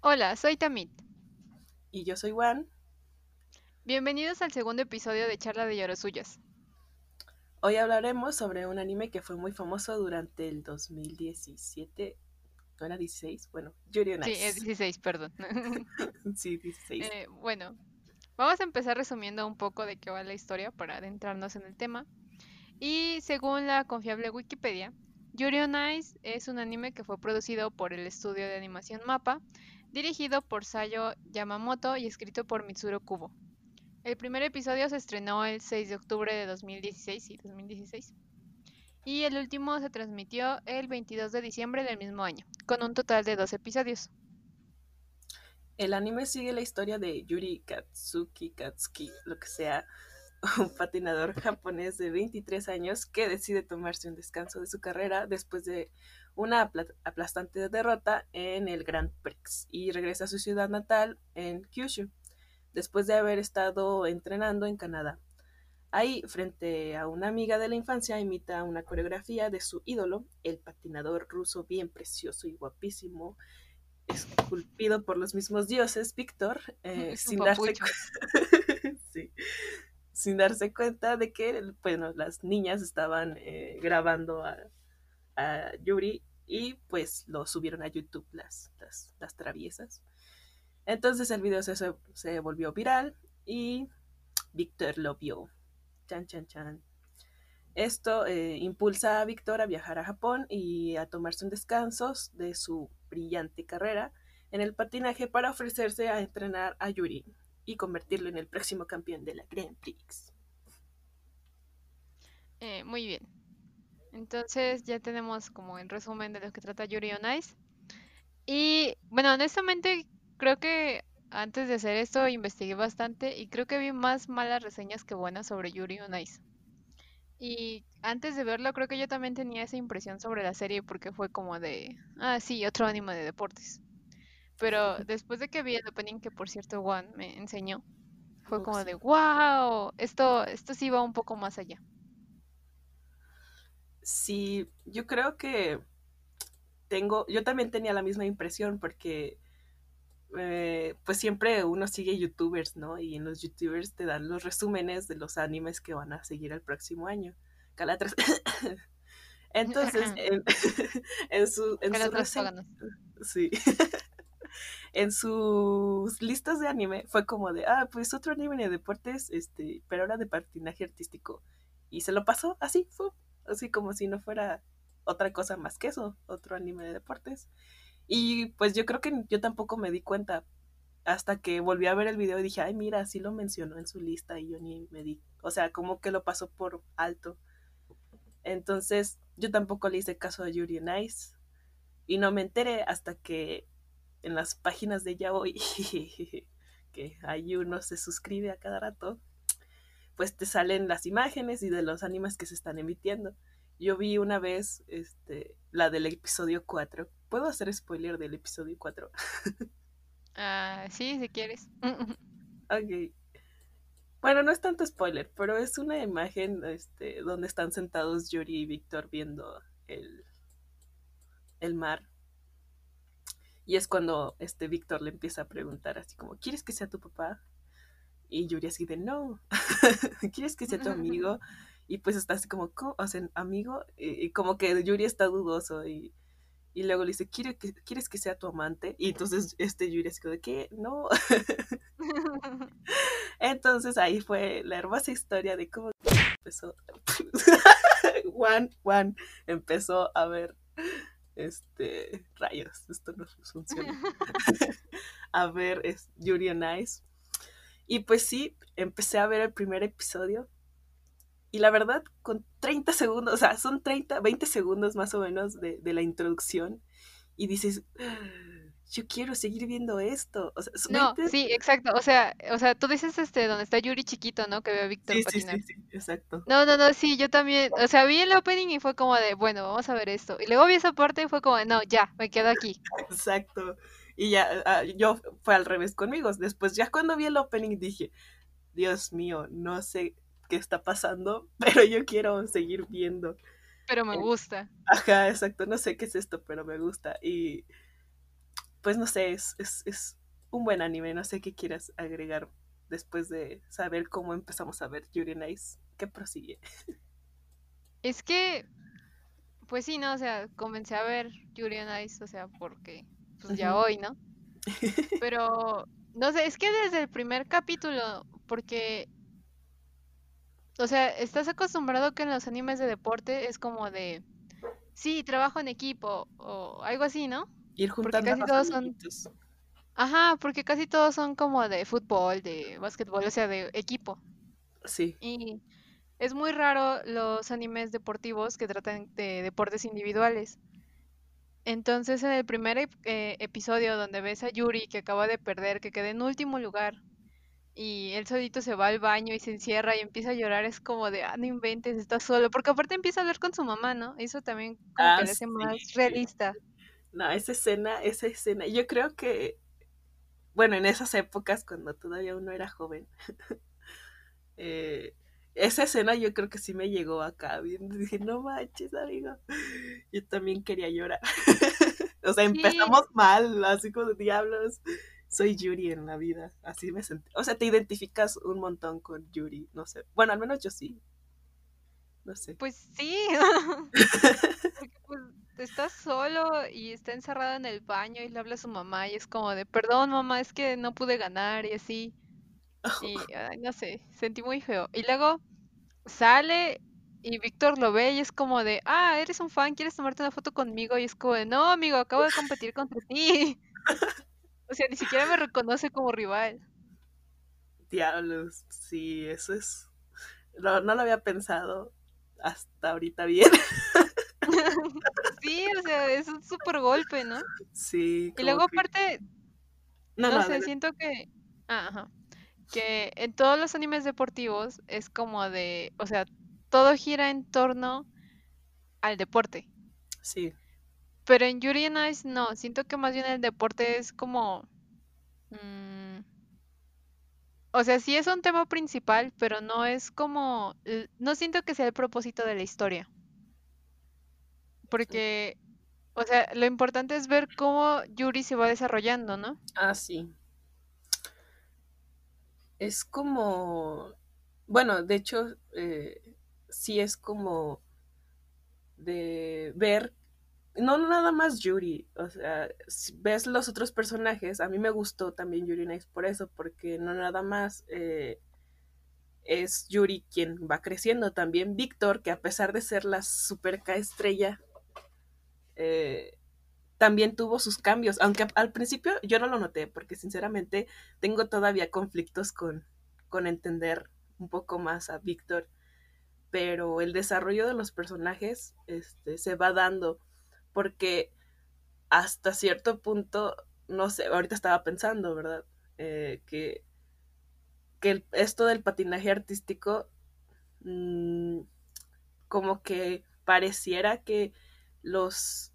Hola, soy Tamit. Y yo soy Juan. Bienvenidos al segundo episodio de Charla de Yorosuyas. Hoy hablaremos sobre un anime que fue muy famoso durante el 2017. ¿No era 16? Bueno, Yuri on Sí, es 16, perdón. sí, 16. Eh, bueno, vamos a empezar resumiendo un poco de qué va la historia para adentrarnos en el tema. Y según la confiable Wikipedia, Yuri on Ice es un anime que fue producido por el estudio de animación MAPPA, dirigido por Sayo Yamamoto y escrito por Mitsuro Kubo. El primer episodio se estrenó el 6 de octubre de 2016 y 2016. Y el último se transmitió el 22 de diciembre del mismo año, con un total de dos episodios. El anime sigue la historia de Yuri Katsuki Katsuki, lo que sea, un patinador japonés de 23 años que decide tomarse un descanso de su carrera después de una aplastante derrota en el Grand Prix y regresa a su ciudad natal en Kyushu, después de haber estado entrenando en Canadá. Ahí, frente a una amiga de la infancia, imita una coreografía de su ídolo, el patinador ruso bien precioso y guapísimo, esculpido por los mismos dioses, Víctor, eh, sin darse sí sin darse cuenta de que bueno, las niñas estaban eh, grabando a, Yuri y pues lo subieron a YouTube las, las, traviesas. Entonces el video se, se, volvió viral y Víctor lo vio. Chan, chan, chan. Esto eh, impulsa a Víctor a viajar a Japón y a tomarse un descanso de su brillante carrera en el patinaje para ofrecerse a entrenar a Yuri y convertirlo en el próximo campeón de la Grand Prix. Eh, muy bien. Entonces ya tenemos como el resumen de lo que trata Yuri on Ice. Y bueno, honestamente creo que antes de hacer esto investigué bastante y creo que vi más malas reseñas que buenas sobre Yuri on Ice. Y antes de verlo creo que yo también tenía esa impresión sobre la serie porque fue como de, ah, sí, otro anime de deportes. Pero después de que vi el opening, que por cierto Juan me enseñó, fue como de, wow, esto, esto sí va un poco más allá. Sí, yo creo que tengo, yo también tenía la misma impresión porque eh, pues siempre uno sigue youtubers, ¿no? Y en los youtubers te dan los resúmenes de los animes que van a seguir el próximo año. Calatras. Entonces, en, en su, en su sí. En sus listas de anime fue como de, ah, pues otro anime de deportes, este, pero ahora de patinaje artístico. Y se lo pasó así, fue así como si no fuera otra cosa más que eso, otro anime de deportes. Y pues yo creo que yo tampoco me di cuenta hasta que volví a ver el video y dije, ay, mira, sí lo mencionó en su lista y yo ni me di, o sea, como que lo pasó por alto. Entonces, yo tampoco le hice caso a Yuri Nice y no me enteré hasta que en las páginas de Yaoi, que hay uno se suscribe a cada rato, pues te salen las imágenes y de los animes que se están emitiendo. Yo vi una vez este, la del episodio 4. ¿Puedo hacer spoiler del episodio 4? Ah, sí, si quieres. ok. Bueno, no es tanto spoiler, pero es una imagen este, donde están sentados Yuri y Víctor viendo el, el mar y es cuando este Víctor le empieza a preguntar así como, ¿quieres que sea tu papá? Y Yuri así de, no, ¿quieres que sea tu amigo? Y pues está así como, ¿cómo? O sea, amigo, y, como que Yuri está dudoso y, y luego le dice, ¿Quiere que, ¿quieres que sea tu amante? Y entonces este Yuri así como, ¿de qué? No. entonces ahí fue la hermosa historia de cómo empezó, Juan, Juan empezó a ver este, rayos, esto no funciona. a ver, es Yuri on Ice. Y pues sí, empecé a ver el primer episodio. Y la verdad, con 30 segundos, o sea, son 30, 20 segundos más o menos de, de la introducción. Y dices, yo quiero seguir viendo esto. O sea, no, sí, exacto. O sea, o sea, tú dices este donde está Yuri chiquito, ¿no? Que ve a Víctor sí, patinar. Sí, sí, sí, exacto. No, no, no, sí, yo también, o sea, vi el opening y fue como de, bueno, vamos a ver esto. Y luego vi esa parte y fue como de, no, ya, me quedo aquí. Exacto. Y ya, ah, yo fue al revés conmigo. Después, ya cuando vi el opening dije, Dios mío, no sé qué está pasando, pero yo quiero seguir viendo. Pero me gusta. Ajá, exacto, no sé qué es esto, pero me gusta. Y pues no sé, es, es, es un buen anime. No sé qué quieras agregar después de saber cómo empezamos a ver Yuri on Ice. ¿Qué prosigue? Es que, pues sí, ¿no? O sea, comencé a ver Yuri on Ice, o sea, porque, pues ya hoy, ¿no? Pero, no sé, es que desde el primer capítulo, porque, o sea, estás acostumbrado que en los animes de deporte es como de, sí, trabajo en equipo o algo así, ¿no? Ir Porque juntando a casi los todos son, ajá, porque casi todos son como de fútbol, de básquetbol, o sea, de equipo. Sí. Y es muy raro los animes deportivos que tratan de deportes individuales. Entonces, en el primer eh, episodio donde ves a Yuri que acaba de perder, que queda en último lugar, y él solito se va al baño y se encierra y empieza a llorar, es como de, ah, no inventes, está solo, porque aparte empieza a hablar con su mamá, ¿no? Eso también como que Ah, le hace más sí. realista. No, esa escena, esa escena. Yo creo que, bueno, en esas épocas, cuando todavía uno era joven, eh, esa escena yo creo que sí me llegó acá. Bien, dije, no manches, amigo. Yo también quería llorar. o sea, Sí, empezamos mal, así como diablos. Soy Yuri en la vida. Así me sentí. O sea, te identificas un montón con Yuri. No sé. Bueno, al menos yo sí. No sé. pues sí, porque pues está solo y está encerrado en el baño y le habla a su mamá y es como de, perdón mamá, es que no pude ganar y así. Y ay, no sé, sentí muy feo. Y luego sale y Víctor lo ve y es como de, ah, eres un fan, ¿quieres tomarte una foto conmigo? Y es como de, no, amigo, acabo de competir contra ti. O sea, ni siquiera me reconoce como rival. Diablos. Sí, eso es. No, no lo había pensado hasta ahorita bien. Sí, o sea, es un súper golpe, ¿no? sí, Y luego que. aparte, No, no, no sé, siento que, ah, ajá, que en todos los animes deportivos es como de, o sea, todo gira en torno al deporte. Sí. Pero en Yuri on Ice no, siento que más bien el deporte es como... mm, O sea, sí es un tema principal, pero no es como, no siento que sea el propósito de la historia, porque, o sea, lo importante es ver cómo Yuri se va desarrollando, ¿no? Ah, sí. Es como. Bueno, de hecho, eh, sí es como de ver. No nada más Yuri, o sea, si ves los otros personajes, a mí me gustó también Yuri Nice por eso, porque no nada más eh, es Yuri quien va creciendo, también Víctor, que a pesar de ser la super K estrella, eh, también tuvo sus cambios, aunque al principio yo no lo noté, porque sinceramente tengo todavía conflictos con, con entender un poco más a Víctor, pero el desarrollo de los personajes este, se va dando, porque hasta cierto punto, no sé, ahorita estaba pensando, ¿verdad? Eh, que, que el, esto del patinaje artístico, mmm, como que pareciera que los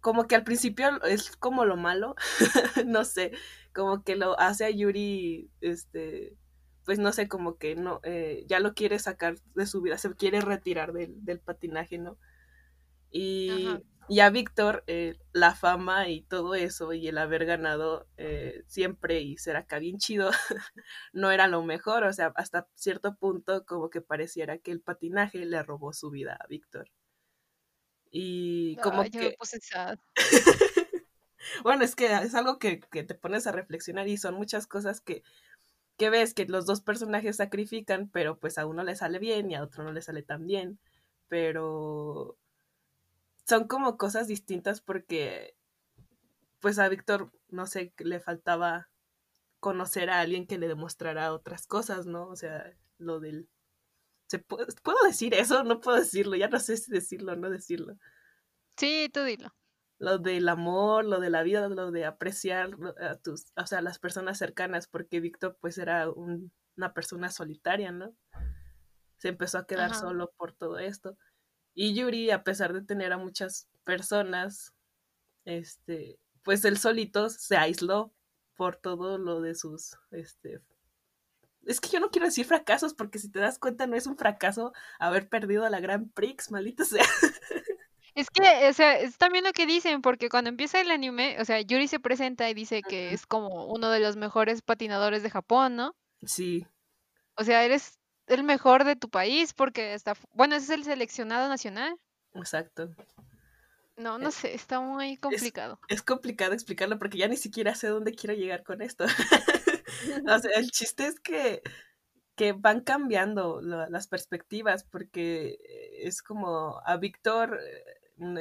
como que al principio es como lo malo, no sé, como que lo hace a Yuri, este, pues no sé, como que no, eh, ya lo quiere sacar de su vida, se quiere retirar del, del patinaje, ¿no? Ajá, Y, y a Víctor, eh, la fama y todo eso, y el haber ganado eh, siempre y ser acá bien chido, no era lo mejor, o sea, hasta cierto punto como que pareciera que el patinaje le robó su vida a Víctor. Y Ay, como yo me que puse sad. Bueno, es que es algo que, que, te pones a reflexionar y son muchas cosas que, que ves que los dos personajes sacrifican, pero pues a uno le sale bien y a otro no le sale tan bien. Pero son como cosas distintas porque pues a Víctor, no sé, le faltaba conocer a alguien que le demostrara otras cosas, ¿no? O sea, lo del... ¿se puede, ¿Puedo decir eso? No puedo decirlo, ya no sé si decirlo o no decirlo. Sí, tú dilo. lo del amor, lo de la vida, lo de apreciar a tus, o sea, las personas cercanas, porque Víctor pues era un, una persona solitaria, ¿no? Se empezó a quedar Ajá, solo por todo esto. Y Yuri, a pesar de tener a muchas personas, este, pues él solito se aisló por todo lo de sus, este, es que yo no quiero decir fracasos porque si te das cuenta no es un fracaso haber perdido a la Gran Prix, maldita sea. Es que, o sea, es también lo que dicen, porque cuando empieza el anime, o sea, Yuri se presenta y dice que es como uno de los mejores patinadores de Japón, ¿no? Sí, O sea, eres el mejor de tu país porque está, bueno, ese es el seleccionado nacional. exacto. No, no Eh, sé, está muy Es, complicado. es complicado explicarlo porque ya ni siquiera sé dónde quiero llegar con esto. O sea, el chiste es que, que van cambiando la- las perspectivas porque eh, es como a Víctor eh,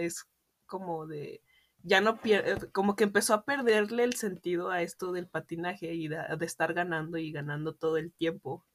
es como de ya no pierde, como que empezó a perderle el sentido a esto del patinaje y de, estar ganando y ganando todo el tiempo.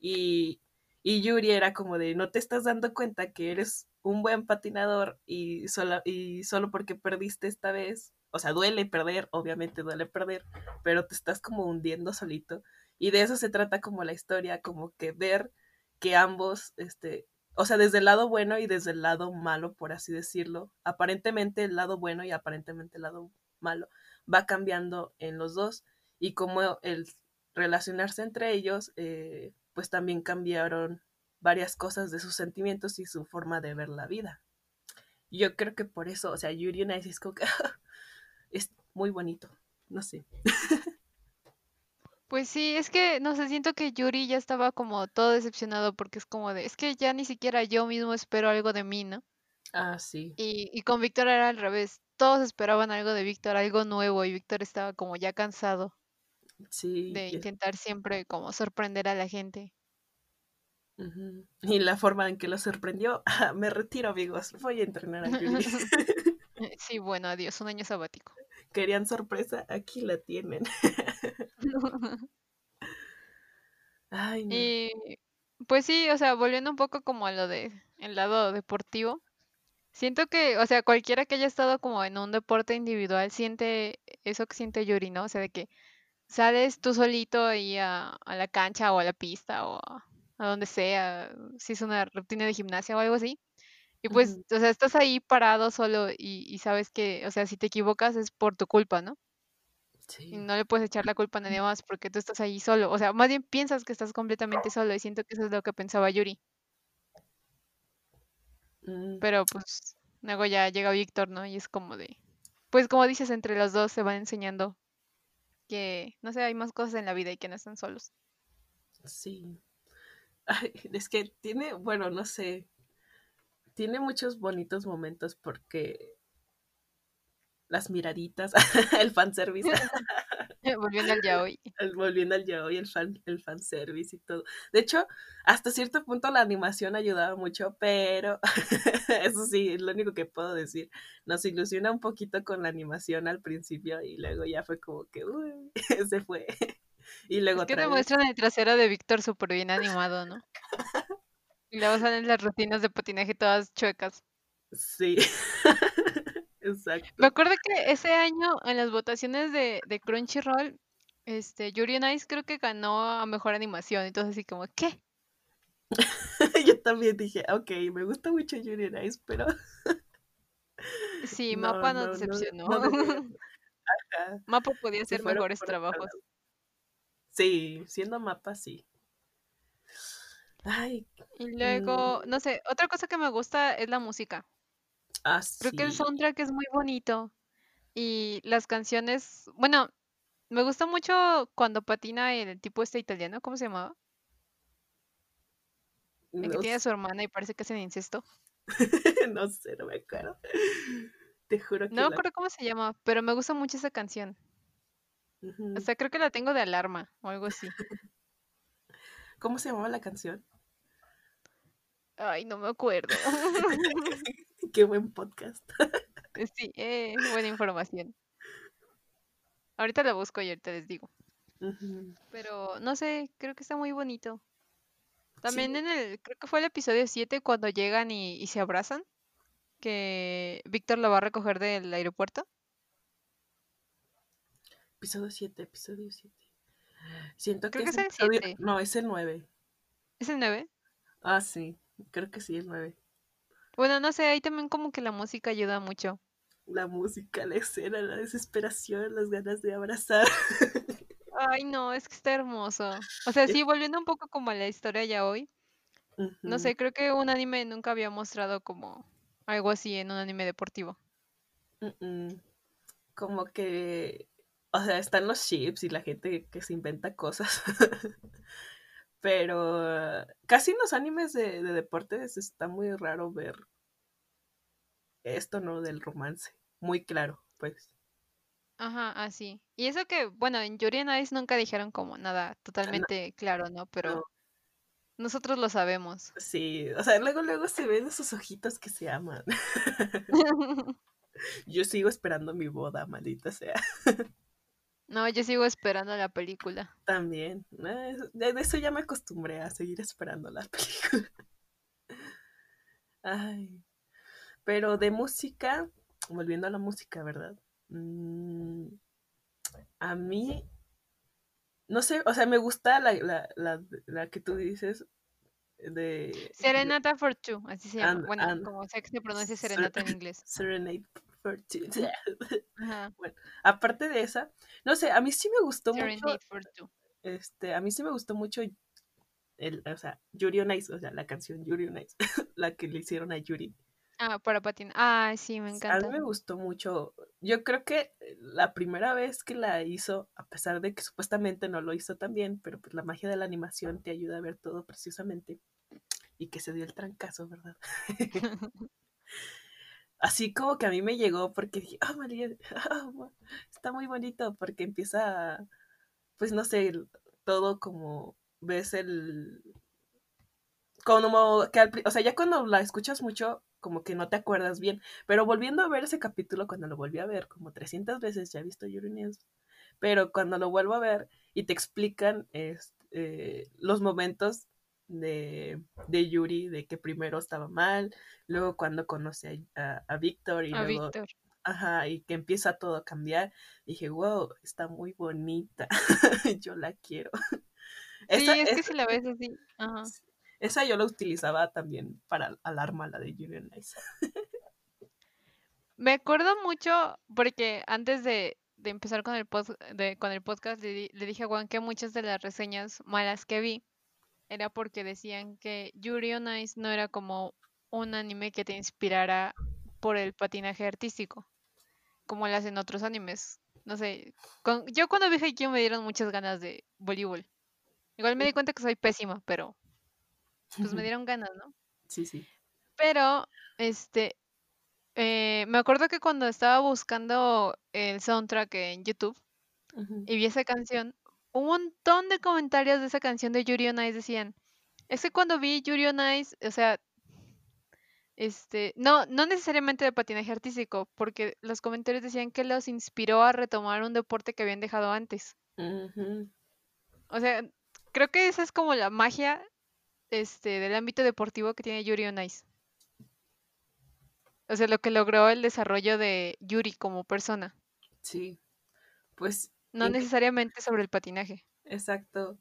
Y, y Yuri era como de, no te estás dando cuenta que eres un buen patinador y solo, y solo porque perdiste esta vez, o sea, duele perder, obviamente duele perder, pero te estás como hundiendo solito. Y de eso se trata como la historia, como que ver que ambos, este, o sea, desde el lado bueno y desde el lado malo, por así decirlo, aparentemente el lado bueno y aparentemente el lado malo va cambiando en los dos y como el relacionarse entre ellos, eh, pues también cambiaron varias cosas de sus sentimientos y su forma de ver la vida. Yo creo que por eso, o sea, Yuri on Ice muy bonito, no sé. Pues sí, es que, no sé, siento que Yuri ya estaba como todo decepcionado porque es como de, es que ya ni siquiera yo mismo espero algo de mí, ¿no? Ah, sí, Y, y con Víctor era al revés, todos esperaban algo de Víctor, algo nuevo, y Víctor estaba como ya cansado sí. de intentar siempre como sorprender a la gente. Y la forma en que lo sorprendió, ah, me retiro amigos, voy a entrenar a Yuri. Sí, bueno, adiós, un año sabático. Querían sorpresa, aquí la tienen. Ay, no. Y pues sí, o sea, volviendo un poco como a lo de el lado deportivo, siento que, o sea, cualquiera que haya estado como en un deporte individual siente eso que siente Yuri, ¿no? O sea, de que sales tú solito ahí a, a la cancha o a la pista o a, a donde sea, si es una rutina de gimnasia o algo así. Y pues, o sea, estás ahí parado solo y, y sabes que, o sea, si te equivocas es por tu culpa, ¿no? Y Sí. no le puedes echar la culpa a nadie más porque tú estás ahí solo. O sea, más bien piensas que estás completamente solo y siento que eso es lo que pensaba Yuri. Mm, Pero pues luego ya llega Víctor, ¿no? Y es como de, pues como dices, entre los dos se van enseñando que, no sé, hay más cosas en la vida y que no están solos. sí. Ay, es que tiene, bueno, no sé, tiene muchos bonitos momentos porque las miraditas, el fanservice, Volviendo al yaoi. el- volviendo al yaoi, el fan, el fanservice y todo. De hecho, hasta cierto punto la animación ayudaba mucho, pero eso sí, es lo único que puedo decir. Nos ilusiona un poquito con la animación al principio y luego ya fue como que, uy, se fue. Y luego Es que te muestran el trasero de Víctor súper bien animado, ¿no? Y luego salen las rutinas de patinaje todas chuecas. Sí, Me exacto. acuerdo que ese año en las votaciones de, de Crunchyroll, este, Yuri on Ice creo que ganó a mejor animación. Entonces así como, ¿qué? Yo también dije, ok, me gusta mucho Yuri on Ice, pero Sí, no, Mapa no, no, decepcionó. no Mapa podía hacer mejores trabajos. Sí, siendo mapa, sí. Ay, Y mm, luego, no sé, otra cosa que me gusta es la música. ah, Creo que el soundtrack es muy bonito. Y las canciones, bueno, me gusta mucho cuando patina el tipo este italiano, ¿cómo se llamaba? El que No, tiene a su hermana y parece que hacen incesto. no sé, no me acuerdo. Te juro No que me la... acuerdo cómo se llama, pero me gusta mucho esa canción. Ujú. Hasta creo que la tengo de alarma o algo así. ¿Cómo se llamaba la canción? Ay, no me acuerdo. Qué buen podcast. Sí, eh, buena información. Ahorita la busco y ahorita les digo. Pero no sé, creo que está muy bonito. También Sí, en el, creo que fue el episodio 7 cuando llegan y, y se abrazan, que Víctor lo va a recoger del aeropuerto. episodio 7, episodio 7. Siento que Creo que es es el el episodio... 7. No, es el 9. ¿Es el 9? Ah, sí, creo que sí, el 9. Bueno, no sé, ahí también como que la música ayuda mucho. La música, la escena, la desesperación, las ganas de abrazar. Ay, no, es que está hermoso. O sea, sí, volviendo un poco como a la historia ya hoy. No sé, creo que un anime nunca había mostrado como... algo así en un anime deportivo. Como que, o sea, están los chips y la gente que se inventa cosas. Pero casi en los animes de, de deportes está muy raro ver esto, ¿no? Del romance. Muy claro, pues. Ajá, así. Y eso que, bueno, en Yuri on Ice nunca dijeron como nada Ah, No, totalmente claro, ¿no? no, Pero nosotros lo sabemos. sí, o sea, luego, luego se ven esos ojitos que se aman. Yo sigo esperando mi boda, maldita sea. No, yo sigo esperando la película. También. eh, De eso ya me acostumbré a seguir esperando la película. Ay. Pero de música, volviendo a la música, ¿verdad? Mm, a mí, no sé, o sea, me gusta la, la, la, la que tú dices de, Serenata for Two, así se llama. and, Bueno, and como sea que se pronuncia Ser- serenata en inglés. Serenade for Two. Ajá. Bueno, aparte de esa, no sé, a mí sí me gustó mucho, Serenade for Two. este, a mí sí me gustó mucho el, o sea, Yuri on Ice, o sea, la canción Yuri on Ice, la que le hicieron a Yuri. Ah, para patinar. Ah, sí, me A mí encanta. me gustó mucho. Yo creo que la primera vez que la hizo, a pesar de que supuestamente no lo hizo tan bien, pero pues la magia de la animación te ayuda a ver todo preciosamente y que se dio el trancazo, ¿verdad? Así como que a mí me llegó porque dije, ah, María, oh, está muy bonito porque empieza, pues no sé, todo como ves el, como que al o sea, ya cuando la escuchas mucho, como que no te acuerdas bien, pero volviendo a ver ese capítulo, cuando lo volví a ver, como 300 veces ya he visto Yuri pero cuando lo vuelvo a ver y te explican este, los momentos de, de Yuri, de que primero estaba mal, luego cuando conoce a, a, a Víctor y A luego, Víctor. ajá, y que empieza todo a cambiar, dije, wow, está muy bonita, yo la quiero. Sí, Esa, es que si la ves así. Ajá. esa yo la utilizaba también para alarma, la de Yuri on Ice. Me acuerdo mucho porque antes de, de empezar con el, pod- de, con el podcast le, le dije a Juan que muchas de las reseñas malas que vi era porque decían que Yuri on Ice no era como un anime que te inspirara por el patinaje artístico, como lo hacen otros animes. No sé, con- yo cuando vi Haikyuu me dieron muchas ganas de voleibol. Igual me di cuenta que soy pésima, pero pues me dieron ganas, ¿no? Sí, sí. Pero, este, eh, me acuerdo que cuando estaba buscando el soundtrack en YouTube y vi esa canción, un montón de comentarios de esa canción de Yuri on Ice decían, es que cuando vi Yuri on Ice, o sea, este, no, no necesariamente de patinaje artístico, porque los comentarios decían que los inspiró a retomar un deporte que habían dejado antes. O sea, creo que esa es como la magia, este, del ámbito deportivo que tiene Yuri on Ice. O sea, lo que logró el desarrollo de Yuri como persona, Sí, pues no necesariamente sobre el patinaje. exacto.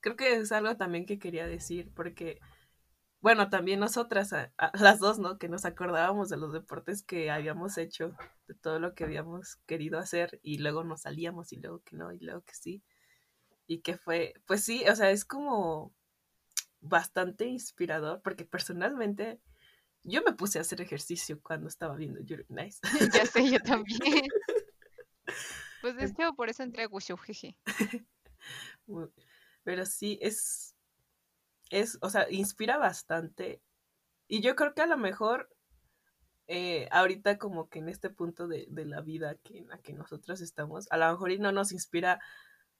Creo que es algo también que quería decir, porque, bueno, también nosotras, a- a- las dos, ¿no? Que nos acordábamos de los deportes que habíamos hecho, de todo lo que habíamos querido hacer, y luego nos salíamos, y luego que no, y luego que sí. Y que fue, pues sí, o sea, es como bastante inspirador, porque personalmente yo me puse a hacer ejercicio cuando estaba viendo Yuri on Ice. ya sé, yo también. Pues de hecho, por eso entré a Wushu, jeje. Pero sí, es, es, o sea, inspira bastante. Y yo creo que a lo mejor eh, ahorita como que en este punto de, de la vida que, en la que nosotros estamos, a lo mejor y no nos inspira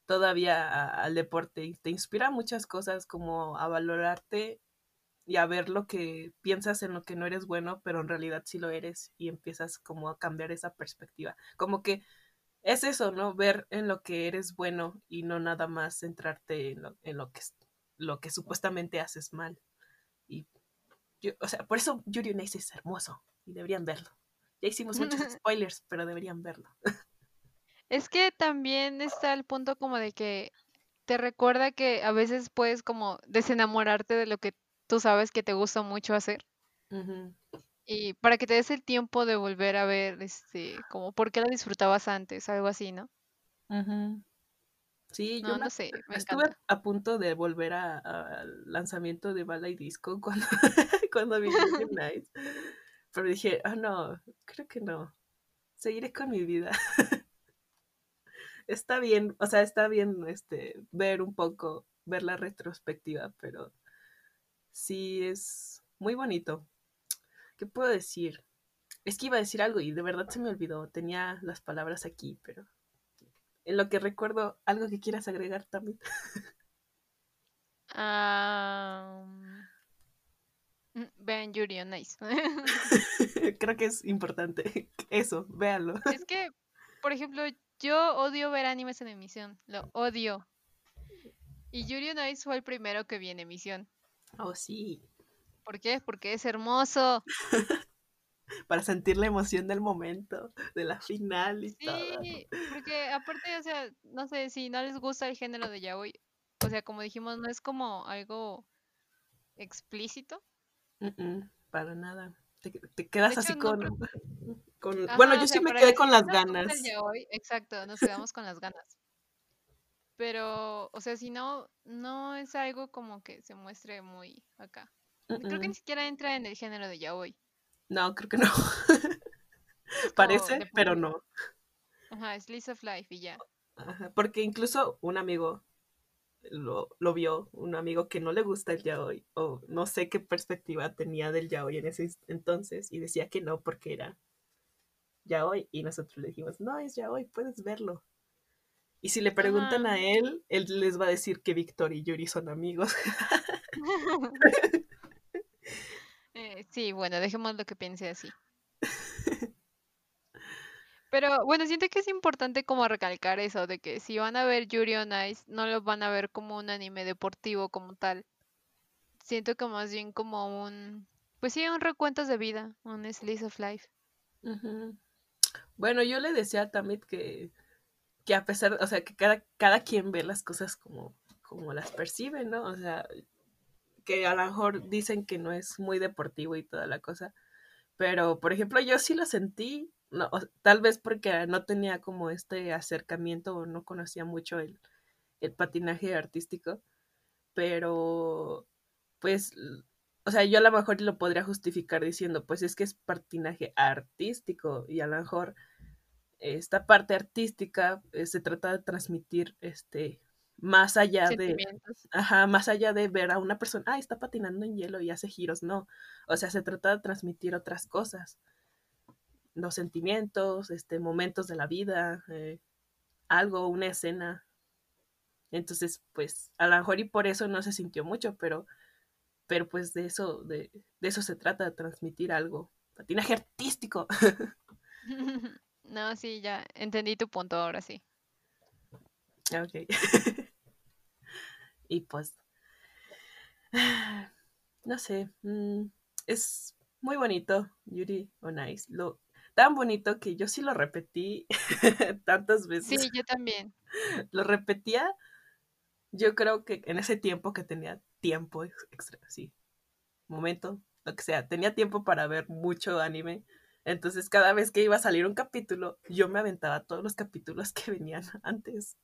todavía a- al deporte, y te inspira muchas cosas como a valorarte y a ver lo que piensas en lo que no eres bueno, pero en realidad sí lo eres y empiezas como a cambiar esa perspectiva. Como que es eso, ¿no? Ver en lo que eres bueno y no nada más centrarte en lo, en lo que lo que supuestamente haces mal. Y yo, o sea, por eso Yuri on Ice es hermoso y deberían verlo. Ya hicimos muchos spoilers, pero deberían verlo. Es que también está el punto como de que te recuerda que a veces puedes como desenamorarte de lo que tú sabes que te gusta mucho hacer. Y para que te des el tiempo de volver a ver, este, como por qué lo disfrutabas antes, algo así, ¿no? Sí, yo No, me- sé, me estuve encanta. a punto de volver a- a- al lanzamiento de Bala y Disco cuando, cuando vi Ice. Pero dije, ah, oh, no, creo que no. Seguiré con mi vida. está bien, o sea, está bien este, ver un poco, ver la retrospectiva, pero sí es muy bonito. ¿Qué puedo decir? Es que iba a decir algo y de verdad se me olvidó. Tenía las palabras aquí, pero en lo que recuerdo, algo que quieras agregar también. Um... Vean Yuri on Ice. Creo que es importante eso, véanlo. Es que, por ejemplo, yo odio ver animes en emisión, lo odio. Y Yuri on Ice fue el primero que vi en emisión. Oh, sí. ¿Por qué? Porque es hermoso. Para sentir la emoción del momento, de la final y todo. Sí, porque aparte, o sea, no sé, si no les gusta el género de yaoi, o sea, como dijimos, no es como algo explícito. para nada. Te, quedas así con... bueno, yo sí me quedé con las ganas. exacto, nos quedamos con las ganas. Pero, o sea, si no, no es algo como que se muestre muy acá. Creo que ni siquiera entra en el género de yaoi. No, creo que no. Parece, pero no. Ajá, Slice of Life y ya. Ajá, porque incluso un amigo lo, lo, vio, un amigo que no le gusta el yaoi, o no sé qué perspectiva tenía del yaoi en ese entonces, y decía que no porque era yaoi, y nosotros le dijimos, no, es yaoi, puedes verlo. Y si le preguntan a él, él les va a decir que Víctor y Yuri son amigos. Eh, sí, bueno, dejemos lo que piense así. Pero bueno, siento que es importante como recalcar eso, de que si van a ver Yuri on Ice, no lo van a ver como un anime deportivo como tal. Siento que más bien como un, pues sí, un recuentos de vida, un slice of life. Bueno, yo le decía a Tamit que, que a pesar, o sea, que cada, cada quien ve las cosas como, como las percibe, ¿no? O sea, que a lo mejor dicen que no es muy deportivo y toda la cosa. Pero, por ejemplo, yo sí lo sentí no, tal vez porque no tenía como este acercamiento o no conocía mucho el, patinaje artístico, pero pues, o sea, yo a lo mejor lo podría justificar diciendo, pues es que es patinaje artístico y a lo mejor esta parte artística eh, se trata de transmitir este más allá de ajá, más allá de ver a una persona, ah, está patinando en hielo y hace giros, no. O sea, se trata de transmitir otras cosas los sentimientos, este, momentos de la vida, eh, algo, una escena. Entonces, pues, a lo mejor y por eso no se sintió mucho, pero, pero pues de eso, de, de eso se trata, de transmitir algo. Patinaje artístico. no, sí, ya entendí tu punto ahora sí. Ok. y pues, no sé, mm, es muy bonito, Yuri o Nice. Lo, tan bonito que yo sí lo repetí tantas veces. Sí, yo también. Lo repetía, yo creo que en ese tiempo que tenía tiempo extra, sí, momento, lo que sea, tenía tiempo para ver mucho anime. Entonces cada vez que iba a salir un capítulo, yo me aventaba todos los capítulos que venían antes.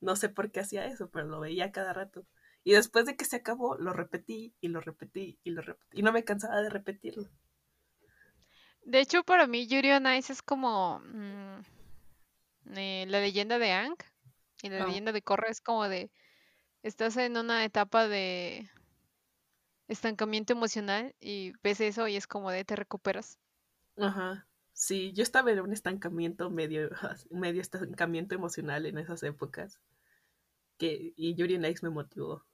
No sé por qué hacía eso, pero lo veía cada rato. Y después de que se acabó, lo repetí y lo repetí y lo repetí. Y no me cansaba de repetirlo. De hecho, para mí Yuri on Ice es como mm, eh, la leyenda de Ang y la oh. leyenda de Korra es como de estás en una etapa de estancamiento emocional y ves eso y es como de te recuperas. Ajá. Sí, yo estaba en un estancamiento medio, medio estancamiento emocional en esas épocas. Que, y Yuri on Ice me motivó.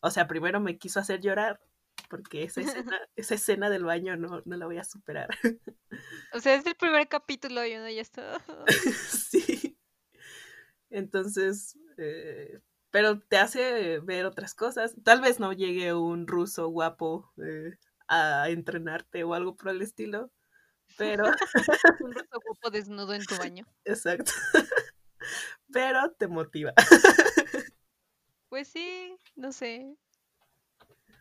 O sea, primero me quiso hacer llorar porque esa escena, esa escena del baño no, no la voy a superar. O sea, es el primer capítulo y uno ya está. sí. Entonces, eh, pero te hace ver otras cosas. Tal vez no llegue un ruso guapo eh, a entrenarte o algo por el estilo, pero... un ruso guapo desnudo en tu baño. Exacto. pero te motiva. pues sí, no sé.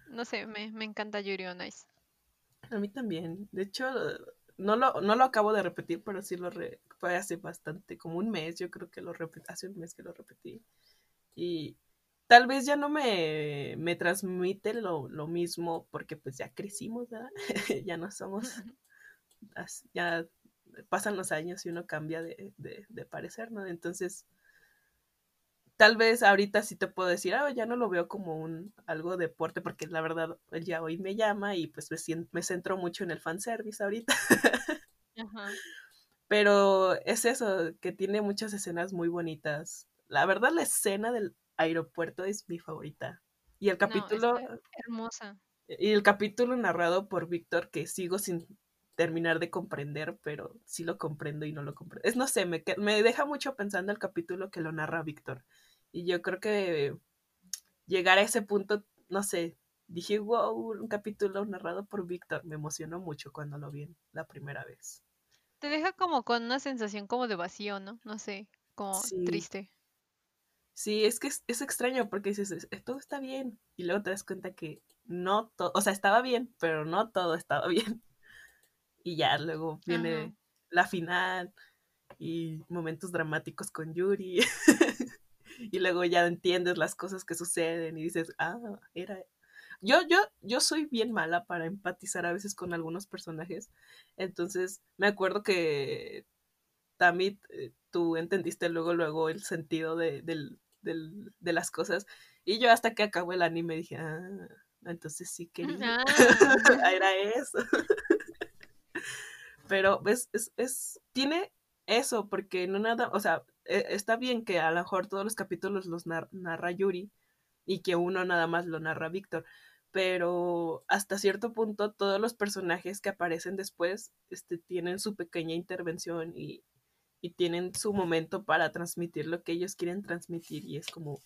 No sé, me, me encanta Yuri on Ice. A mí también. De hecho, no lo, no lo acabo de repetir, pero sí lo fue hace bastante, como un mes, yo creo que lo repetí, hace un mes que lo repetí. Y tal vez ya no me, me transmite lo, lo mismo porque pues ya crecimos, ¿verdad? ya no somos, ya pasan los años y uno cambia de, de, de parecer, ¿no? Entonces, tal vez ahorita sí te puedo decir, ah, ya no lo veo como un algo deporte, porque la verdad él ya hoy me llama y pues me, me centro mucho en el fanservice ahorita. Ajá. Pero es eso, que tiene muchas escenas muy bonitas. La verdad, la escena del aeropuerto es mi favorita. Y el capítulo... hermosa. Y el capítulo narrado por Víctor, que sigo sin terminar de comprender, pero sí lo comprendo y no lo comprendo. Es, no sé, me, me deja mucho pensando el capítulo que lo narra Víctor. Y yo creo que llegar a ese punto, no sé, dije, wow, un capítulo narrado por Víctor. Me emocionó mucho cuando lo vi la primera vez. Te deja como con una sensación como de vacío, ¿no? No sé, como triste. Sí, es que es, extraño porque dices, todo está bien. Y luego te das cuenta que no todo, o sea, estaba bien, pero no todo estaba bien. Y ya luego viene la final y momentos dramáticos con Yuri. y luego ya entiendes las cosas que suceden y dices, ah, era... Yo, yo, yo soy bien mala para empatizar a veces con algunos personajes. Entonces, me acuerdo que también eh, tú entendiste luego, luego el sentido de, de las cosas. Y yo hasta que acabó el anime dije, ah, entonces sí quería. Ah. Era eso. Pero es, es, es, tiene eso, porque no nada, o sea, e, está bien que a lo mejor todos los capítulos los narra Yuri y que uno nada más lo narra Víctor, pero hasta cierto punto todos los personajes que aparecen después este, tienen su pequeña intervención y, y tienen su momento para transmitir lo que ellos quieren transmitir y es como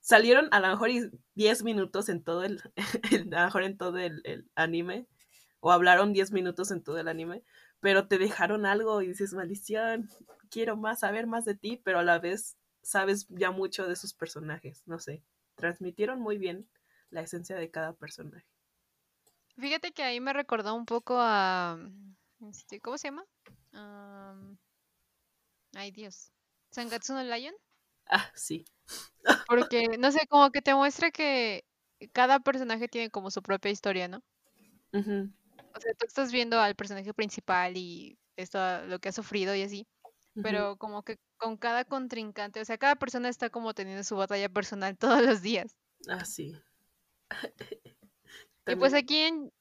salieron a lo mejor 10 minutos en todo el, a lo mejor en todo el anime o hablaron 10 minutos en todo el anime, pero te dejaron algo y dices, maldición, quiero más, saber más de ti, pero a la vez sabes ya mucho de sus personajes, no sé, transmitieron muy bien la esencia de cada personaje. Fíjate que ahí me recordó un poco a, este, ¿cómo se llama? ay Dios, Sangatsu no Lion. Ah, sí. Porque, no sé, como que te muestra que cada personaje tiene como su propia historia, ¿no? O sea, tú estás viendo al personaje principal y esto, lo que ha sufrido y así, pero como que con cada contrincante, o sea, cada persona está como teniendo su batalla personal todos los días. Ah, sí. y pues aquí en...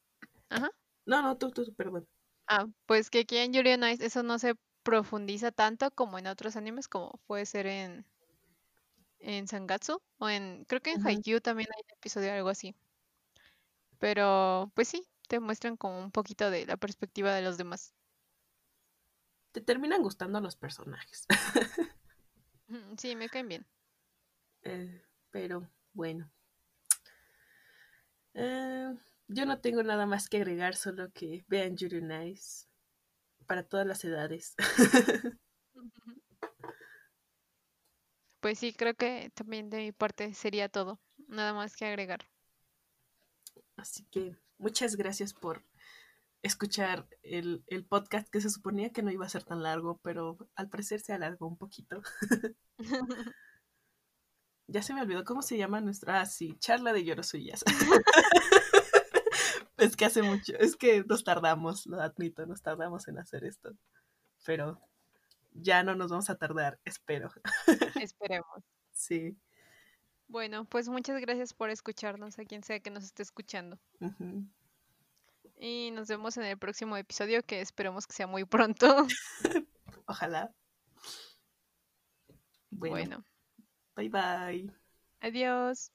Ajá. No, no, tú, tú, perdón. Ah, pues que aquí en Yuri on Ice eso no se profundiza tanto como en otros animes, como puede ser en en Sangatsu o en creo que en Haikyuu también hay un episodio de algo así. Pero pues sí, te muestran como un poquito de la perspectiva de los demás. Te terminan gustando los personajes. sí, me caen bien. Eh, pero bueno. Eh, yo no tengo nada más que agregar, solo que vean Yuri Nice para todas las edades. Pues sí, creo que también de mi parte sería todo. Nada más que agregar. Así que muchas gracias por escuchar el, podcast que se suponía que no iba a ser tan largo, pero al parecer se alargó un poquito. ya se me olvidó cómo se llama nuestra, ah, sí, charla de lloros suyas. es que hace mucho, es que nos tardamos, lo admito, nos tardamos en hacer esto, pero ya no nos vamos a tardar, espero. Esperemos. Sí. Bueno, pues muchas gracias por escucharnos, a quien sea que nos esté escuchando. Y nos vemos en el próximo episodio, que esperemos que sea muy pronto. Ojalá. Bueno. Bye bye. Adiós.